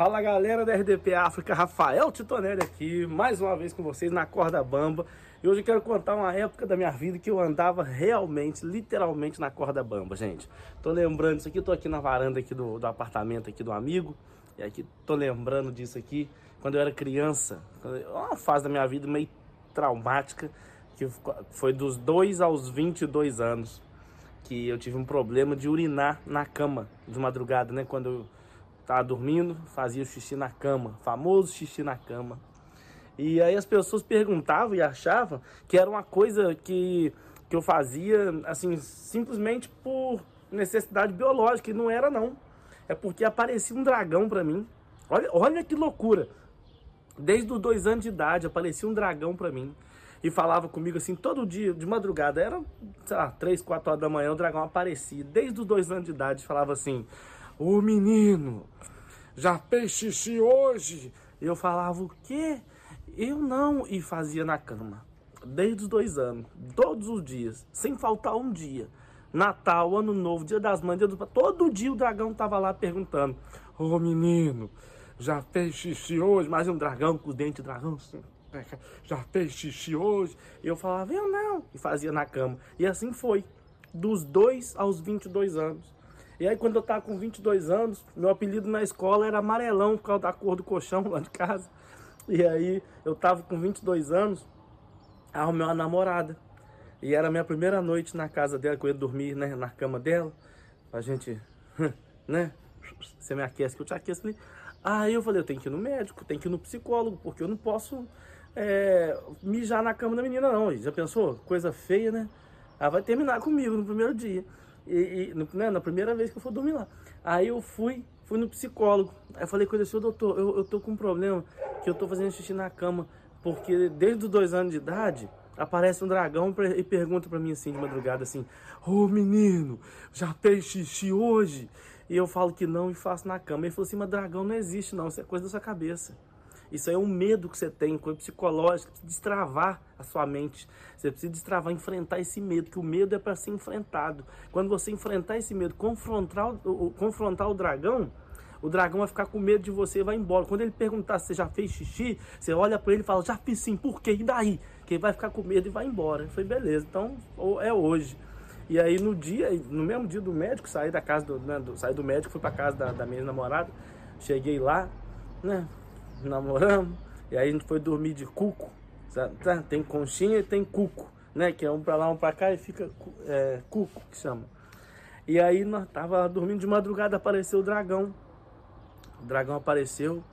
Fala galera da RDP África, Rafael Titonelli aqui, mais uma vez com vocês na corda bamba. E hoje eu quero contar uma época da minha vida que eu andava realmente, literalmente na corda bamba, gente. Tô lembrando disso aqui, tô aqui na varanda aqui do, do apartamento aqui do amigo. E aqui tô lembrando disso aqui, quando eu era criança. Uma fase da minha vida meio traumática, que foi dos 2 aos 22 anos. Que eu tive um problema de urinar na cama de madrugada, né? Quando eu tava dormindo, fazia xixi na cama, famoso xixi na cama. E aí as pessoas perguntavam e achavam que era uma coisa que, que eu fazia, assim, simplesmente por necessidade biológica, e não era não. É porque aparecia um dragão para mim. Olha, olha que loucura. Desde os dois anos de idade aparecia um dragão para mim e falava comigo assim todo dia, de madrugada. Era, sei lá, três, quatro horas da manhã, o dragão aparecia. Desde os dois anos de idade falava assim: Ô menino, já fez xixi hoje? Eu falava o quê? Eu não, e fazia na cama. Desde os dois anos, todos os dias, sem faltar um dia. Natal, Ano Novo, Dia das Mães, dia do... todo dia o dragão tava lá perguntando: Ô menino, já fez xixi hoje? Mais um dragão com os dentes de dragão assim. Já fez xixi hoje? Eu falava: Eu não, e fazia na cama. E assim foi, dos 2 aos 22 anos. E aí, quando eu tava com 22 anos, meu apelido na escola era amarelão por causa da cor do colchão lá de casa. E aí eu tava com 22 anos, arrumei uma namorada. E era a minha primeira noite na casa dela, que eu ia dormir né, na cama dela. A gente, né? Você me aquece que eu te aqueço. Aí eu falei, eu tenho que ir no médico, tenho que ir no psicólogo, porque eu não posso é, mijar na cama da menina não. Já pensou? Coisa feia, né? Ela vai terminar comigo no primeiro dia. E, e né, na primeira vez que eu for dormir lá. Aí eu fui, fui no psicólogo. Aí eu falei com ele assim, doutor, eu, eu tô com um problema que eu tô fazendo xixi na cama, porque desde os dois anos de idade aparece um dragão e pergunta para mim assim de madrugada assim: "Ô oh, menino, já fez xixi hoje?" E eu falo que não e faço na cama. Ele falou assim: "Mas dragão não existe não, isso é coisa da sua cabeça." Isso aí é um medo que você tem, coisa psicológica, precisa destravar a sua mente. Você precisa destravar, enfrentar esse medo, que o medo é para ser enfrentado. Quando você enfrentar esse medo, confrontar o, confrontar o dragão, o dragão vai ficar com medo de você e vai embora. Quando ele perguntar se você já fez xixi, você olha para ele e fala, já fiz sim, por quê? E daí? Que ele vai ficar com medo e vai embora. Falei, beleza, então é hoje. E aí no dia, no mesmo dia do médico, saí da casa do, né, do saí do médico, fui para casa da, da minha namorada, cheguei lá, né, namoramos, e aí a gente foi dormir de cuco, sabe? Tá, tem conchinha e tem cuco, né, que é um para lá, um para cá e fica é, cuco que chama. E aí nós tava dormindo de madrugada, apareceu o dragão o dragão apareceu,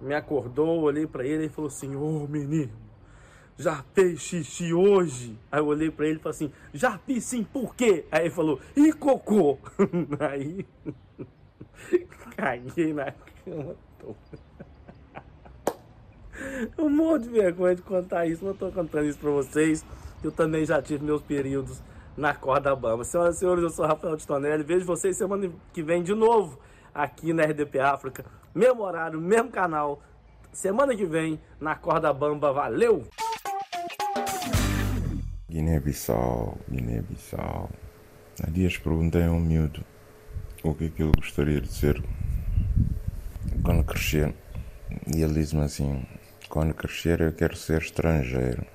me acordou, olhei para ele e falou assim: Ô oh, menino, já fez xixi hoje? Aí eu olhei para ele e falei assim: Já fiz sim, por quê? Aí ele falou: E cocô? Aí caguei na cama Eu morro de vergonha de contar isso, mas eu tô contando isso para vocês. Eu também já tive meus períodos na corda bamba. Senhoras e senhores, eu sou Rafael Tonelli. Vejo vocês semana que vem de novo aqui na RDP África. Mesmo horário, mesmo canal. Semana que vem, na Corda Bamba. Valeu! Guiné-Bissau, Guiné-Bissau. Há dias perguntei a um miúdo o que é que ele gostaria de ser quando crescer. E ele disse-me assim: quando crescer eu quero ser estrangeiro.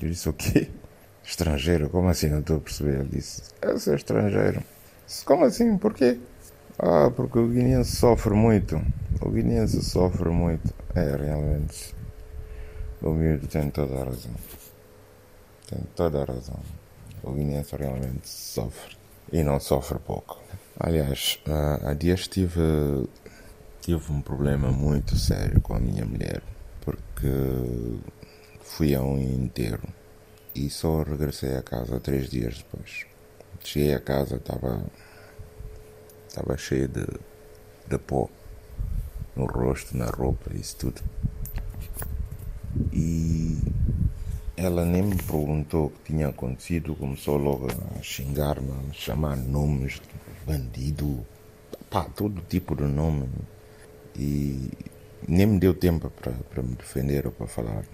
Eu disse: o quê? Estrangeiro? Como assim? Não estou a perceber. Ele disse: eu ser estrangeiro. Disse, Como assim? Porquê? Ah, porque o guineense sofre muito. O guineense sofre muito. É, realmente. O miúdo tem toda a razão. Tem toda a razão. O guineense realmente sofre. E não sofre pouco. Aliás, há dias tive, tive um problema muito sério com a minha mulher. Porque fui a um enterro e só regressei a casa três dias depois. Cheguei a casa, estava estava cheio de, de pó no rosto, na roupa, isso tudo. E ela nem me perguntou o que tinha acontecido, começou logo a xingar-me, a chamar nomes, bandido, pá, todo tipo de nome. E nem me deu tempo para me defender ou para falar.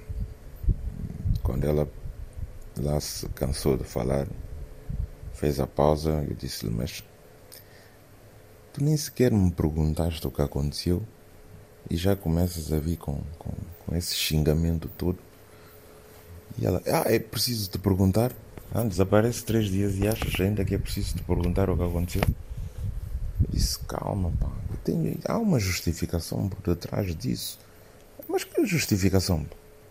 Quando ela lá se cansou de falar, fez a pausa, eu disse-lhe, mas Tu nem sequer me perguntaste o que aconteceu. e já começas a vir com, com, com esse xingamento todo. E ela, ah, é preciso te perguntar. Ah, desaparece três dias e achas ainda que é preciso te perguntar o que aconteceu? Eu disse, calma, pá, tenho, há uma justificação por detrás disso. Mas que justificação?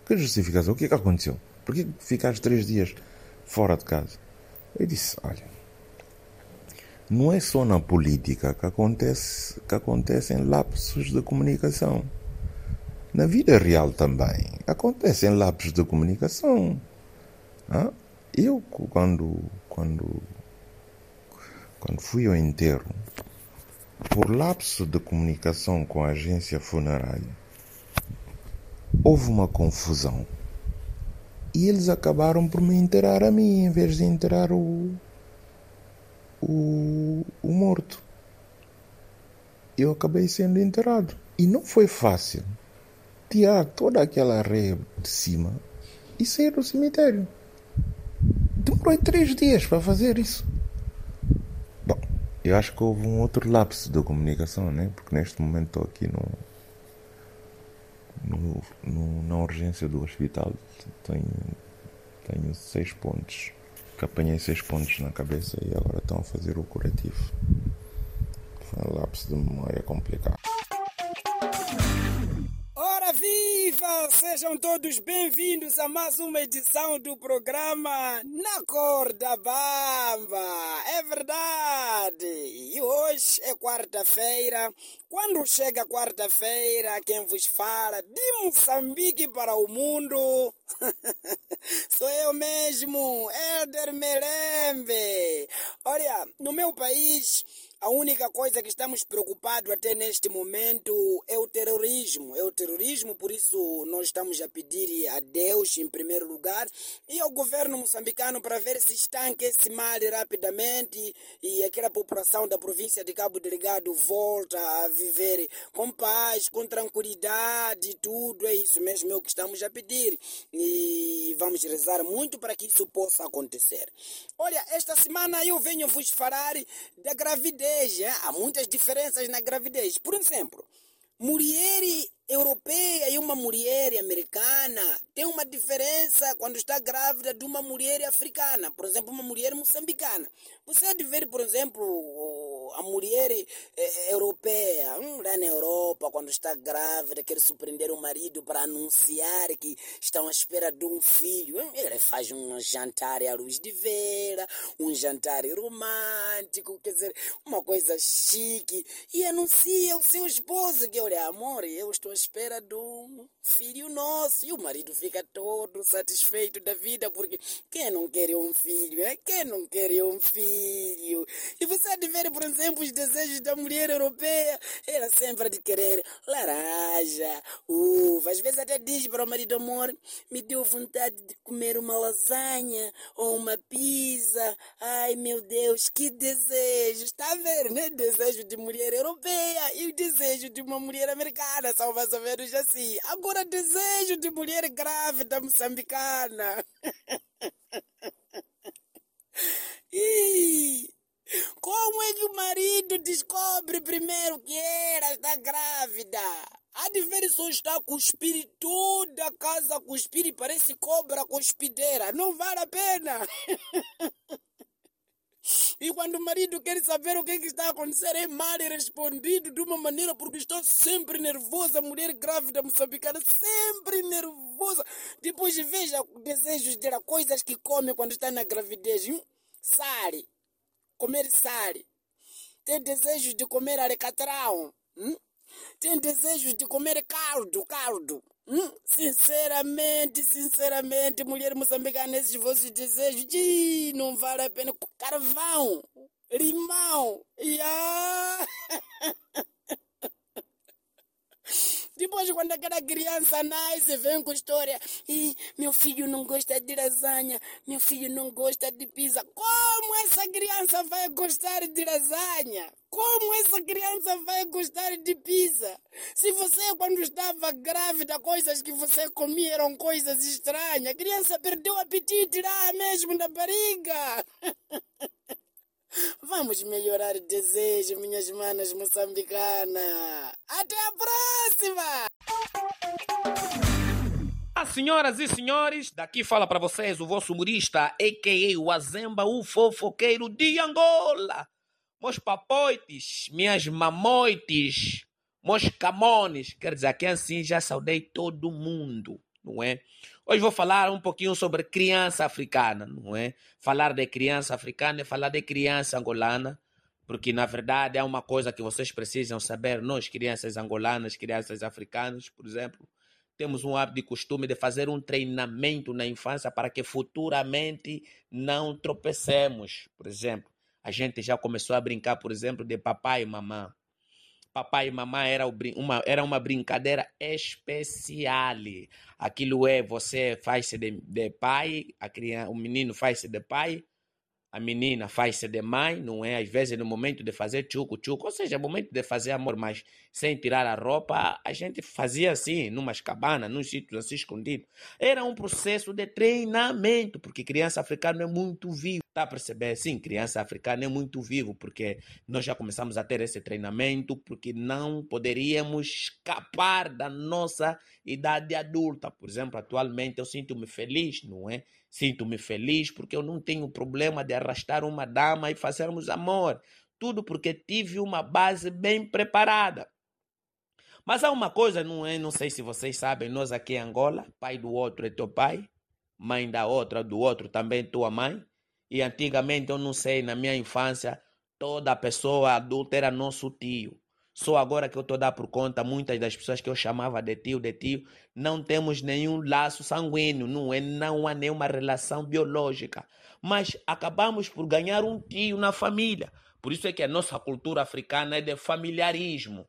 Que justificação? O que é que aconteceu? Por que ficaste três dias fora de casa? Eu disse, olha, não é só na política que, acontece, que acontecem lapsos de comunicação. Na vida real também acontecem lapsos de comunicação. Eu, quando, quando, quando fui ao enterro, por lapso de comunicação com a agência funerária, houve uma confusão. E eles acabaram por me enterrar a mim em vez de enterrar o, o, o morto. Eu acabei sendo enterrado. E não foi fácil tirar toda aquela areia de cima e sair do cemitério. Demorou três dias para fazer isso. Eu acho que houve um outro lapso de comunicação, né? Porque neste momento estou aqui no, no, no, na urgência do hospital. Tenho, tenho seis pontos que apanhei seis pontos na cabeça e agora estão a fazer o curativo. Foi um lapso de memória complicado. Sejam todos bem-vindos a mais uma edição do programa Na Corda Bamba. É verdade! E hoje é quarta-feira. Quando chega quarta-feira, quem vos fala de Moçambique para o mundo sou eu mesmo, Éder Melembe. Olha, no meu país a única coisa que estamos preocupados até neste momento é o terrorismo. É o terrorismo, por isso nós estamos a pedir a Deus em primeiro lugar e ao governo moçambicano para ver se estanque esse mal rapidamente e aquela população da província de Cabo Delgado volta a viver com paz, com tranquilidade tudo. É isso mesmo é o que estamos a pedir e vamos rezar muito para que isso possa acontecer. Olha, esta semana eu venho vos falar da gravidez há muitas diferenças na gravidez. Por exemplo, mulher europeia e uma mulher americana tem uma diferença quando está grávida de uma mulher africana, por exemplo, uma mulher moçambicana. Você há de ver, por exemplo, a mulher eh, europeia, hum, lá na Europa, quando está grávida, quer surpreender o marido para anunciar que estão à espera de um filho. Hum, ele faz um jantar à luz de vela, um jantar romântico, quer dizer, uma coisa chique, e anuncia ao seu esposo que, olha, amor, eu estou à espera de um filho nosso. E o marido fica todo satisfeito da vida, porque quem não quer um filho, é? Quem não quer um filho? E você há de ver, por exemplo, os desejos da mulher europeia. Ela sempre de querer laranja, uva. Às vezes até diz para o marido, amor, me deu vontade de comer uma lasanha ou uma pizza. Ai, meu Deus, que desejo. Está a ver, né? Desejo de mulher europeia e o desejo de uma mulher americana. São mais ou menos assim. Agora, desejo de mulher grávida moçambicana. Ih, como é que o marido descobre primeiro que ela está grávida? Ver só está a cuspir toda a casa a cuspir e parece cobra cuspideira. Não vale a pena. E quando o marido quer saber o que, é que está a acontecer, é mal respondido de uma maneira porque estou sempre nervosa. A mulher grávida moçambicana, sempre nervosa. Depois veja desejos dela, coisas que come quando está na gravidez. Hum? Sale, comer sale. Tem desejos de comer arecatrão. Hum? Tem desejos de comer caldo, caldo. Hum? Sinceramente, sinceramente, mulher moçambicana, esses vossos desejos, de não vale a pena. Carvão, limão, yeah. Depois, quando aquela criança nasce, vem com história. E meu filho não gosta de lasanha, meu filho não gosta de pizza. Como essa criança vai gostar de lasanha? Como essa criança vai gostar de pizza? Se você, quando estava grávida, coisas que você comia eram coisas estranhas, a criança perdeu o apetite lá mesmo na barriga. Vamos melhorar o desejo, minhas manas moçambicanas. Até a próxima! Ah, senhoras e senhores, daqui fala para vocês o vosso humorista, a.k.a. o Azemba, o fofoqueiro de Angola. Meus papoites, minhas mamoites, meus camones, quer dizer, que assim já saudei todo mundo, não é? Hoje vou falar um pouquinho sobre criança africana, não é? Falar de criança africana é falar de criança angolana, porque na verdade é uma coisa que vocês precisam saber, nós, crianças angolanas, crianças africanas, por exemplo, temos um hábito de costume de fazer um treinamento na infância para que futuramente não tropecemos. Por exemplo, a gente já começou a brincar, por exemplo, de papai e mamãe. Papai e mamãe era uma, era uma brincadeira especial. Aquilo é, você faz-se de, de pai, a criança, o menino faz-se de pai, a menina faz-se de mãe, não é? Às vezes no momento de fazer tchuco-tchuco, ou seja, no momento de fazer amor, mas sem tirar a roupa, a gente fazia assim, numas cabanas, num sítio assim escondido. Era um processo de treinamento, porque criança africana é muito vivo. Tá a perceber? Sim, criança africana é muito vivo, porque nós já começamos a ter esse treinamento, porque não poderíamos escapar da nossa idade adulta. Por exemplo, atualmente eu sinto-me feliz, não é? Sinto-me feliz porque eu não tenho problema de arrastar uma dama e fazermos amor. Tudo porque tive uma base bem preparada. Mas há uma coisa, não, é, não sei se vocês sabem, nós aqui em Angola, pai do outro é teu pai, mãe da outra, do outro também tua mãe. E antigamente, eu não sei, na minha infância, toda pessoa adulta era nosso tio. Só agora que eu estou a dar por conta, muitas das pessoas que eu chamava de tio, de tio, não temos nenhum laço sanguíneo, não, é, não há nenhuma relação biológica. Mas acabamos por ganhar um tio na família. Por isso é que a nossa cultura africana é de familiarismo.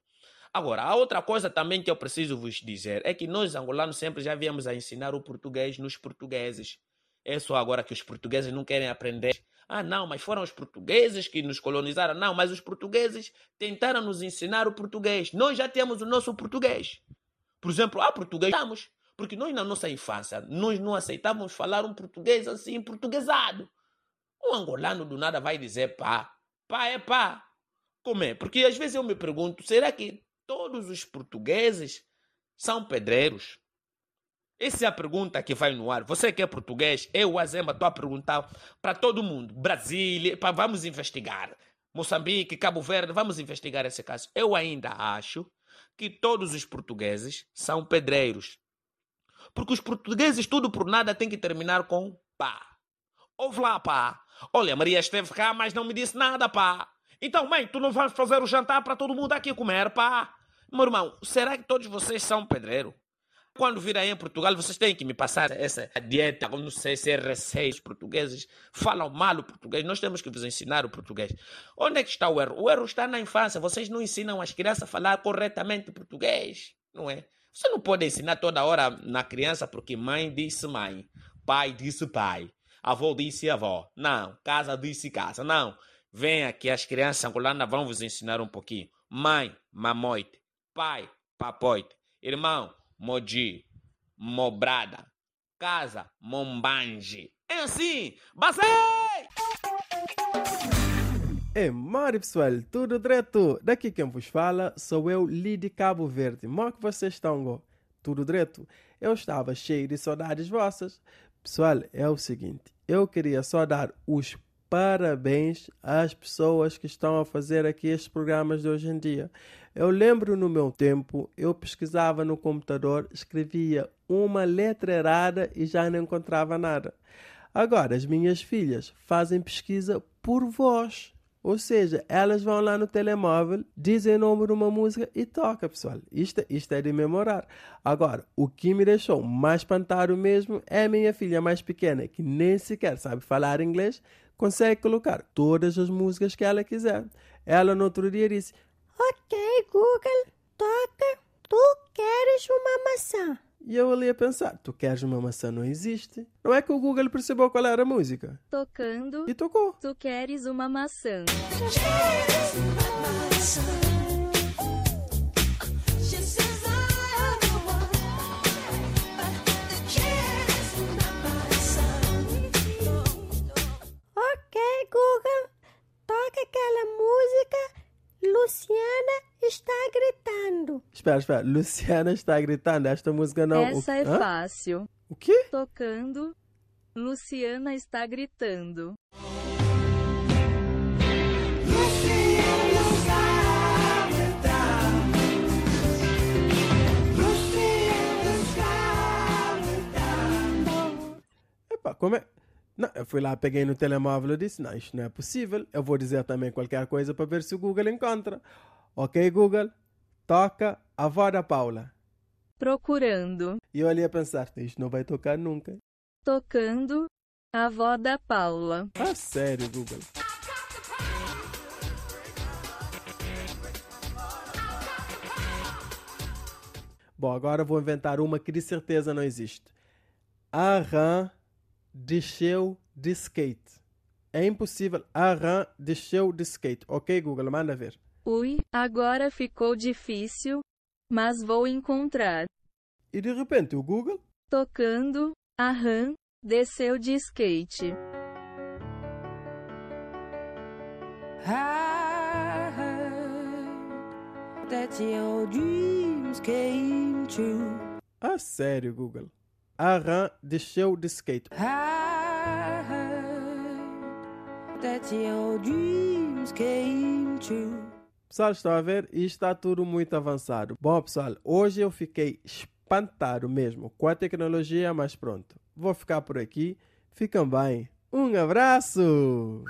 Agora, a outra coisa também que eu preciso vos dizer é que nós, angolanos, sempre já viemos a ensinar o português nos portugueses. É só agora que os portugueses não querem aprender ah, não, mas foram os portugueses que nos colonizaram. Não, mas os portugueses tentaram nos ensinar o português. Nós já temos o nosso português. Por exemplo, ah, português estamos. Porque nós, na nossa infância, nós não aceitávamos falar um português assim, portuguesado. Um angolano do nada vai dizer pá. Pá é pá. Como é? Porque às vezes eu me pergunto, será que todos os portugueses são pedreiros? Essa é a pergunta que vai no ar. Você que é português, eu, Azemba, estou a perguntar para todo mundo. Brasília, vamos investigar. Moçambique, Cabo Verde, vamos investigar esse caso. Eu ainda acho que todos os portugueses são pedreiros. Porque os portugueses, tudo por nada, tem que terminar com pá. Ouve lá, pá. Olha, Maria esteve cá, mas não me disse nada, pá. Então, mãe, tu não vais fazer o jantar para todo mundo aqui comer, pá? Meu irmão, será que todos vocês são pedreiro? Quando virem em Portugal, vocês têm que me passar essa dieta. Não sei se é receios portugueses falam mal o português. Nós temos que vos ensinar o português. Onde é que está o erro? O erro está na infância. Vocês não ensinam as crianças a falar corretamente português, não é? Você não pode ensinar toda hora na criança porque mãe disse mãe, pai disse pai, avô disse avó. Não, casa disse casa. Não. Venha que as crianças angolanas vão vos ensinar um pouquinho. Mãe, mamoite. Pai, papoite. Irmão, Moji, Mobrada, Casa, Mombange. É assim, basei! É mari pessoal, tudo direto? Daqui quem vos fala sou eu, Lidi Cabo Verde. Como que vocês estão? Tudo direto? Eu estava cheio de saudades vossas. Pessoal, é o seguinte, eu queria só dar os parabéns às pessoas que estão a fazer aqui estes programas de hoje em dia. Eu lembro no meu tempo, eu pesquisava no computador, escrevia uma letra errada e já não encontrava nada. Agora, as minhas filhas fazem pesquisa por voz. Ou seja, elas vão lá no telemóvel, dizem o nome de uma música e toca, pessoal. Isto, isto é de memorar. Agora, o que me deixou mais espantado mesmo é a minha filha mais pequena, que nem sequer sabe falar inglês, consegue colocar todas as músicas que ela quiser. Ela no outro dia disse: Ok, Google, toca. Tu queres uma maçã? E eu ali a pensar, tu queres uma maçã não existe. Não é que o Google percebeu qual era a música. Tocando. E tocou. Tu queres uma maçã. Queres uma maçã? Espera, espera. Luciana está gritando. Esta música não. Essa o... é Hã? fácil. O quê? Tocando. Luciana está gritando. Epá, como é? Não, eu fui lá, peguei no telemóvel e disse: Não, isto não é possível. Eu vou dizer também qualquer coisa para ver se o Google encontra. Ok, Google, toca a avó da Paula. Procurando. E eu ali a pensar: Isto não vai tocar nunca. Tocando. A avó da Paula. Ah, sério, Google. Bom, agora vou inventar uma que de certeza não existe. Arran desceu de skate. É impossível. Arran desceu de skate. Ok, Google, manda ver. Ui, agora ficou difícil. Mas vou encontrar. E de repente o Google. Tocando. A Ram. Desceu de skate. I heard that your dreams came true. Ah, sério, Google. Arran desceu de skate. I heard that your dreams came true. Pessoal, estão a ver? E está tudo muito avançado. Bom, pessoal, hoje eu fiquei espantado mesmo com a tecnologia, mas pronto. Vou ficar por aqui. Fiquem bem. Um abraço!